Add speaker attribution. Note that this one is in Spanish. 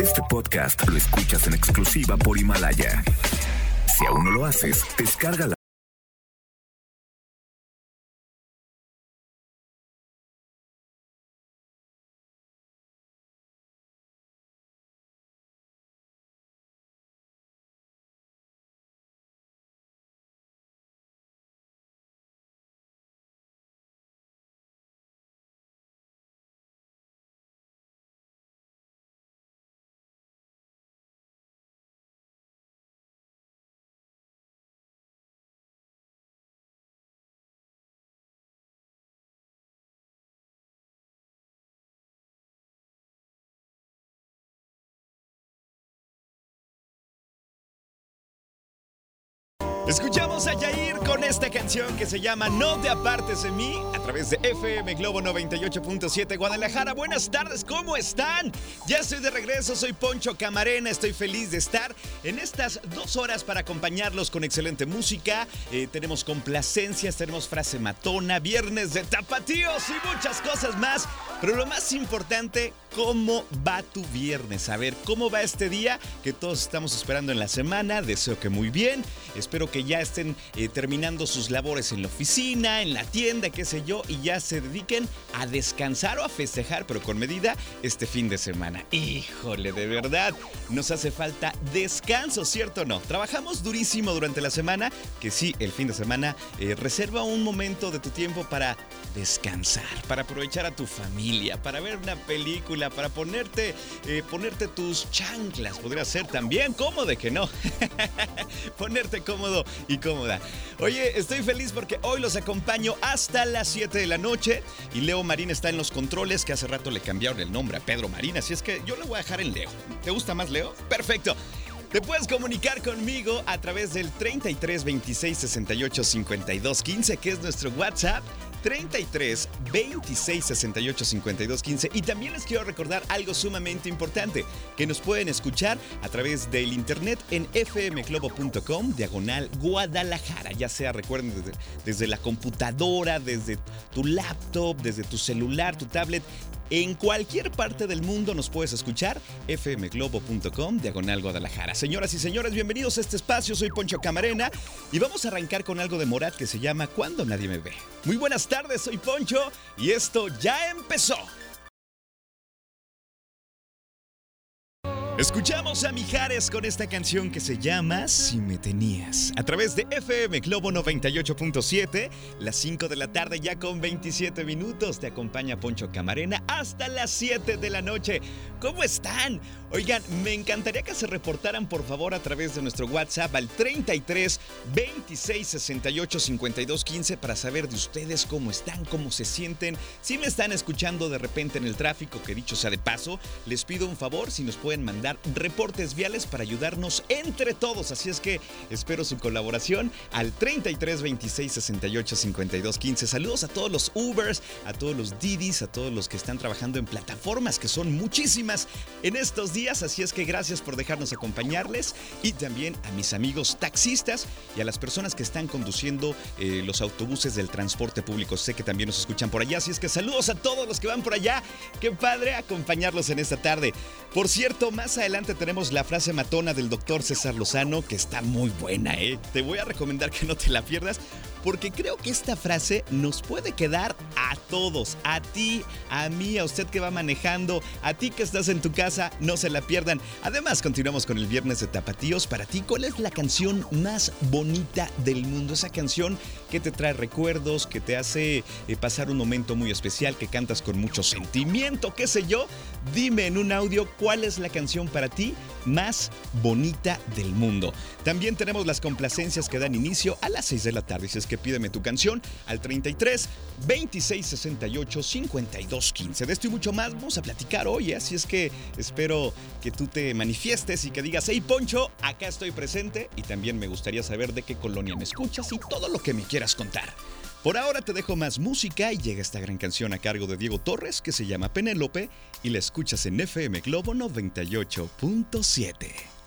Speaker 1: Este podcast lo escuchas en exclusiva por Himalaya. Si aún no lo haces, descarga la
Speaker 2: Escuchamos a Yair con esta canción que se llama No te apartes de mí a través de FM Globo 98.7 Guadalajara. Buenas tardes, ¿cómo están? Ya estoy de regreso, soy Poncho Camarena, estoy feliz de estar en estas dos horas para acompañarlos con excelente música. Eh, tenemos complacencias, tenemos frase matona, viernes de tapatíos y muchas cosas más. Pero lo más importante, ¿cómo va tu viernes? A ver, ¿cómo va este día que todos estamos esperando en la semana? Deseo que muy bien. Espero que ya estén eh, terminando sus labores en la oficina, en la tienda, qué sé yo, y ya se dediquen a descansar o a festejar, pero con medida, este fin de semana. Híjole, de verdad, nos hace falta descanso, ¿cierto o no? Trabajamos durísimo durante la semana, que sí, el fin de semana, eh, reserva un momento de tu tiempo para descansar, para aprovechar a tu familia, para ver una película, para ponerte, eh, ponerte tus chanclas, podría ser también, ¿cómo de que no? ponerte cómodo y cómoda. Oye, estoy feliz porque hoy los acompaño hasta las 7 de la noche y Leo Marín está en los controles, que hace rato le cambiaron el nombre a Pedro Marín, así es que yo lo voy a dejar en Leo. ¿Te gusta más Leo? Perfecto. Te puedes comunicar conmigo a través del 33 26 68 52 15, que es nuestro WhatsApp. 33 26 68 52 15 y también les quiero recordar algo sumamente importante que nos pueden escuchar a través del internet en fmglobo.com diagonal Guadalajara. Ya sea recuerden desde, desde la computadora desde tu laptop desde tu celular tu tablet en cualquier parte del mundo nos puedes escuchar, fmglobo.com, diagonal Guadalajara. Señoras y señores, bienvenidos a este espacio, soy Poncho Camarena y vamos a arrancar con algo de Morat que se llama Cuando nadie me ve. Muy buenas tardes, soy Poncho y esto ya empezó. Escuchamos a Mijares con esta canción que se llama Si me tenías. A través de FM Globo 98.7, las 5 de la tarde ya con 27 minutos. Te acompaña Poncho Camarena hasta las 7 de la noche. ¿Cómo están? Oigan, me encantaría que se reportaran por favor a través de nuestro WhatsApp al 33 26 68 52 15 para saber de ustedes cómo están, cómo se sienten. Si me están escuchando de repente en el tráfico, que dicho sea de paso, les pido un favor si nos pueden mandar reportes viales para ayudarnos entre todos. Así es que espero su colaboración al 33 26 68 52 15. Saludos a todos los Ubers, a todos los Didis, a todos los que están trabajando en plataformas que son muchísimas en estos días. Así es que gracias por dejarnos acompañarles y también a mis amigos taxistas y a las personas que están conduciendo eh, los autobuses del transporte público. Sé que también nos escuchan por allá. Así es que saludos a todos los que van por allá. Qué padre acompañarlos en esta tarde. Por cierto, más adelante tenemos la frase matona del doctor César Lozano, que está muy buena, ¿eh? Te voy a recomendar que no te la pierdas, porque creo que esta frase nos puede quedar a todos, a ti, a mí, a usted que va manejando, a ti que estás en tu casa, no se la pierdan. Además, continuamos con el viernes de Tapatíos. Para ti, ¿cuál es la canción más bonita del mundo? Esa canción que te trae recuerdos, que te hace eh, pasar un momento muy especial, que cantas con mucho sentimiento, qué sé yo. Dime en un audio cuál es la canción para ti más bonita del mundo. También tenemos las complacencias que dan inicio a las 6 de la tarde. Si es que pídeme tu canción al 33 26 68 52 15. De esto y mucho más vamos a platicar hoy, ¿eh? así es que espero que tú te manifiestes y que digas, hey Poncho, acá estoy presente y también me gustaría saber de qué colonia me escuchas y todo lo que me quieras contar. Por ahora te dejo más música y llega esta gran canción a cargo de Diego Torres que se llama Penélope y la escuchas en FM Globo 98.7.